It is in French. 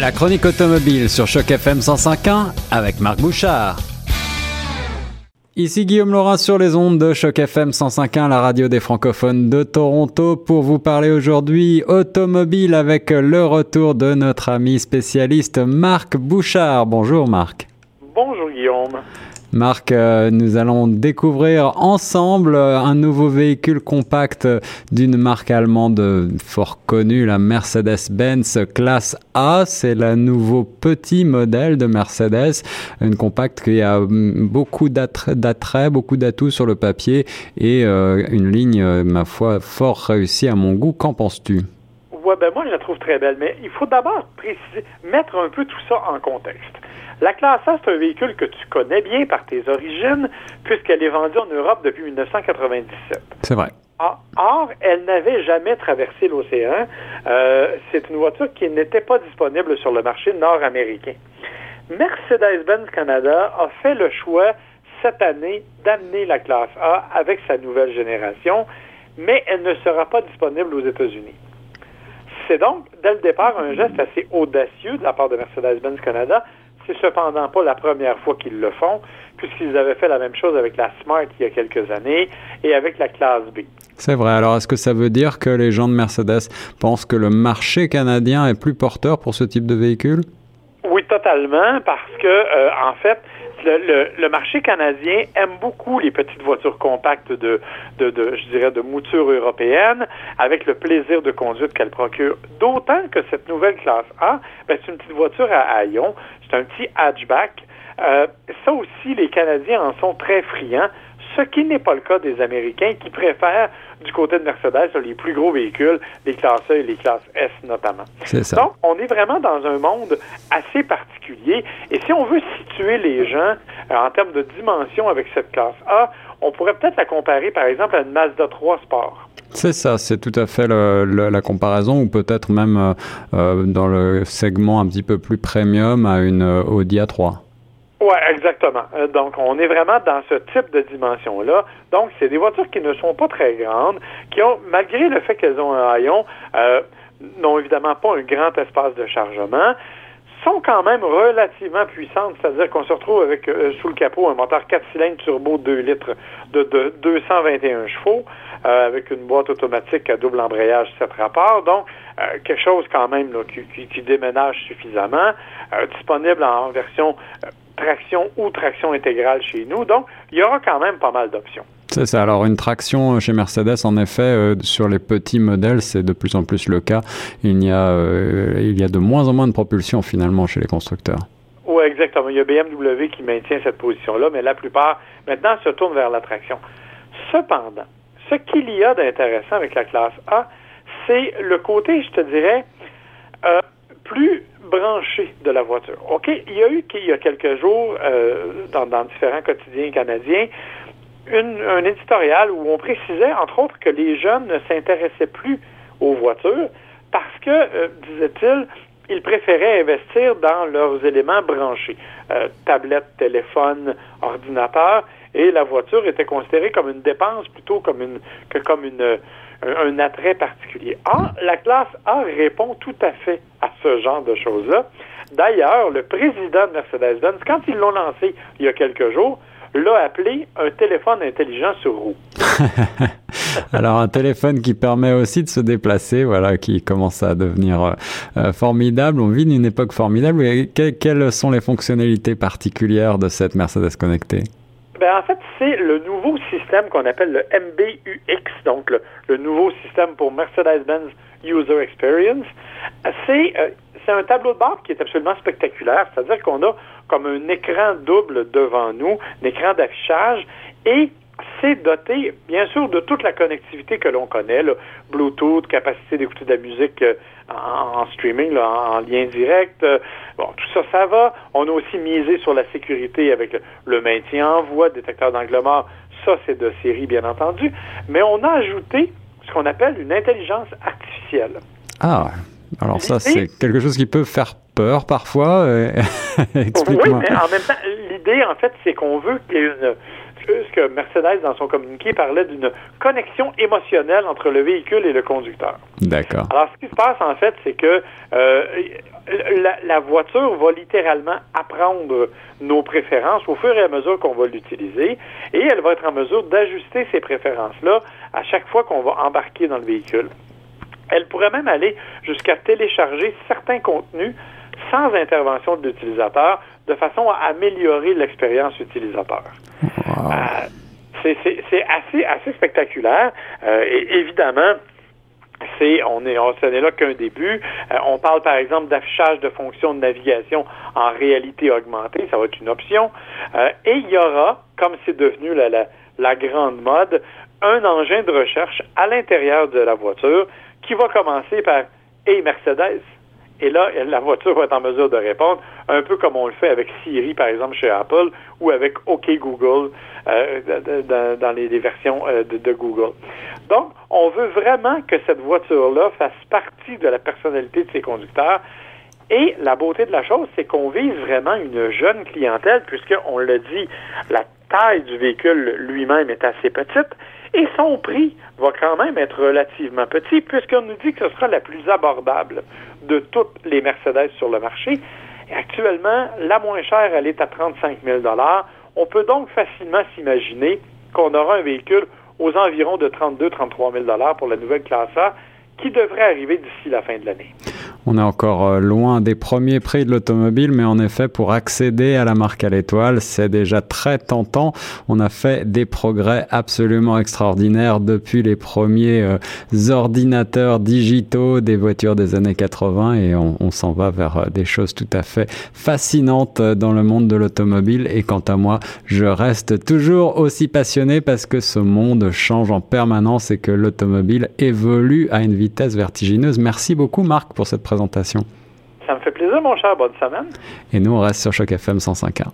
La chronique automobile sur Choc FM 105.1 avec Marc Bouchard. Ici Guillaume Laurin sur les ondes de Choc FM 105.1, la radio des francophones de Toronto, pour vous parler aujourd'hui automobile avec le retour de notre ami spécialiste Marc Bouchard. Bonjour Marc. Bonjour Guillaume. Marc, euh, nous allons découvrir ensemble euh, un nouveau véhicule compact d'une marque allemande fort connue, la Mercedes-Benz classe A. C'est le nouveau petit modèle de Mercedes, une compacte qui a mm, beaucoup d'attrait, beaucoup d'atouts sur le papier et euh, une ligne, ma foi, fort réussie à mon goût. Qu'en penses-tu? Ben moi je la trouve très belle, mais il faut d'abord préciser, mettre un peu tout ça en contexte. La classe A, c'est un véhicule que tu connais bien par tes origines, puisqu'elle est vendue en Europe depuis 1997. C'est vrai. Ah, or, elle n'avait jamais traversé l'océan. Euh, c'est une voiture qui n'était pas disponible sur le marché nord-américain. Mercedes-Benz Canada a fait le choix cette année d'amener la classe A avec sa nouvelle génération, mais elle ne sera pas disponible aux États-Unis. C'est donc, dès le départ, un geste assez audacieux de la part de Mercedes-Benz Canada c'est cependant pas la première fois qu'ils le font, puisqu'ils avaient fait la même chose avec la Smart il y a quelques années et avec la classe B. C'est vrai. Alors, est-ce que ça veut dire que les gens de Mercedes pensent que le marché canadien est plus porteur pour ce type de véhicule? Totalement, parce que, euh, en fait, le, marché canadien aime beaucoup les petites voitures compactes de, de, de, je dirais, de mouture européenne, avec le plaisir de conduite qu'elle procure. D'autant que cette nouvelle classe A, ben, c'est une petite voiture à haillons, c'est un petit hatchback. Euh, ça aussi, les Canadiens en sont très friands ce qui n'est pas le cas des Américains qui préfèrent du côté de Mercedes les plus gros véhicules, les classes A et les classes S notamment. Ça. Donc, on est vraiment dans un monde assez particulier. Et si on veut situer les gens euh, en termes de dimension avec cette classe A, on pourrait peut-être la comparer, par exemple, à une Mazda 3 Sport. C'est ça, c'est tout à fait la comparaison, ou peut-être même euh, euh, dans le segment un petit peu plus premium à une Audi A3. Oui, exactement. Euh, donc, on est vraiment dans ce type de dimension-là. Donc, c'est des voitures qui ne sont pas très grandes, qui ont, malgré le fait qu'elles ont un haillon, euh, n'ont évidemment pas un grand espace de chargement, sont quand même relativement puissantes, c'est-à-dire qu'on se retrouve avec euh, sous le capot un moteur 4 cylindres turbo 2 litres de, 221 chevaux, avec une boîte automatique à double embrayage 7 rapports, donc quelque chose quand même qui, qui, déménage suffisamment, disponible en version traction ou traction intégrale chez nous. Donc, il y aura quand même pas mal d'options. C'est ça. Alors, une traction chez Mercedes, en effet, euh, sur les petits modèles, c'est de plus en plus le cas. Il y, a, euh, il y a de moins en moins de propulsion, finalement, chez les constructeurs. Oui, exactement. Il y a BMW qui maintient cette position-là, mais la plupart, maintenant, se tournent vers la traction. Cependant, ce qu'il y a d'intéressant avec la classe A, c'est le côté, je te dirais, euh, plus branché de la voiture. OK, il y a eu il y a quelques jours euh, dans, différents quotidiens canadiens un éditorial où on précisait entre autres que les jeunes ne s'intéressaient plus aux voitures parce que, euh, disait-il, ils préféraient investir dans leurs éléments branchés, euh, tablette, téléphone, ordinateur, et la voiture était considérée comme une dépense plutôt comme une, que comme une, un, attrait particulier. Ah, la classe A répond tout à fait à ce genre de choses-là. D'ailleurs, le président de Mercedes-Benz, quand ils l'ont lancé il y a quelques jours, l'a appelé un téléphone intelligent sur roue. Alors un téléphone qui permet aussi de se déplacer, voilà, qui commence à devenir euh, euh, formidable. On vit une époque formidable. quelles sont les fonctionnalités particulières de cette Mercedes connectée? Ben, en fait, c'est le nouveau système qu'on appelle le MBUX, donc le, nouveau système pour Mercedes-Benz User Experience. C'est euh, c'est un tableau de bord qui est absolument spectaculaire, c'est-à-dire qu'on a comme un écran double devant nous, un écran d'affichage, et c'est doté, bien sûr, de toute la connectivité que l'on connaît, Bluetooth, capacité d'écouter de la musique euh, en, streaming, en, lien direct. Euh, bon, tout ça, ça va. On a aussi misé sur la sécurité avec le, maintien en voie, détecteur d'angle mort. Ça, c'est de série, bien entendu. Mais on a ajouté ce qu'on appelle une intelligence artificielle. Ah, alors ça, c'est quelque chose qui peut faire peur parfois. oui, mais en même temps, l'idée, en fait, c'est qu'on veut qu'il y ait une ce que Mercedes, dans son communiqué, parlait d'une connexion émotionnelle entre le véhicule et le conducteur. D'accord. Alors, ce qui se passe, en fait, c'est que euh, la, la, voiture va littéralement apprendre nos préférences au fur et à mesure qu'on va l'utiliser et elle va être en mesure d'ajuster ces préférences-là à chaque fois qu'on va embarquer dans le véhicule. Elle pourrait même aller jusqu'à télécharger certains contenus sans intervention de l'utilisateur de façon à améliorer l'expérience utilisateur. Wow. Euh, c'est assez, assez spectaculaire. Euh, et évidemment, c'est on est on, ce n'est là qu'un début. Euh, on parle par exemple d'affichage de fonctions de navigation en réalité augmentée, ça va être une option. Euh, et il y aura, comme c'est devenu la, la, la, grande mode, un engin de recherche à l'intérieur de la voiture qui va commencer par Hey Mercedes. Et là, la voiture va être en mesure de répondre, un peu comme on le fait avec Siri, par exemple, chez Apple, ou avec OK Google euh, dans, les, versions euh, de, de, Google. Donc, on veut vraiment que cette voiture-là fasse partie de la personnalité de ses conducteurs. Et la beauté de la chose, c'est qu'on vise vraiment une jeune clientèle, puisqu'on l'a dit, la taille du véhicule lui-même est assez petite et son prix va quand même être relativement petit puisqu'on nous dit que ce sera la plus abordable de toutes les Mercedes sur le marché. Actuellement, la moins chère, elle est à 35 000 On peut donc facilement s'imaginer qu'on aura un véhicule aux environs de 32-33 000 pour la nouvelle classe A qui devrait arriver d'ici la fin de l'année. On est encore euh, loin des premiers prix de l'automobile, mais en effet, pour accéder à la marque à l'étoile, c'est déjà très tentant. On a fait des progrès absolument extraordinaires depuis les premiers euh, ordinateurs digitaux des voitures des années 80 et on, on s'en va vers euh, des choses tout à fait fascinantes dans le monde de l'automobile. Et quant à moi, je reste toujours aussi passionné parce que ce monde change en permanence et que l'automobile évolue à une vitesse vertigineuse. Merci beaucoup, Marc, pour cette présentation. Ça me fait plaisir, mon cher. Bonne semaine. Et nous, on reste sur Choc FM 105.1.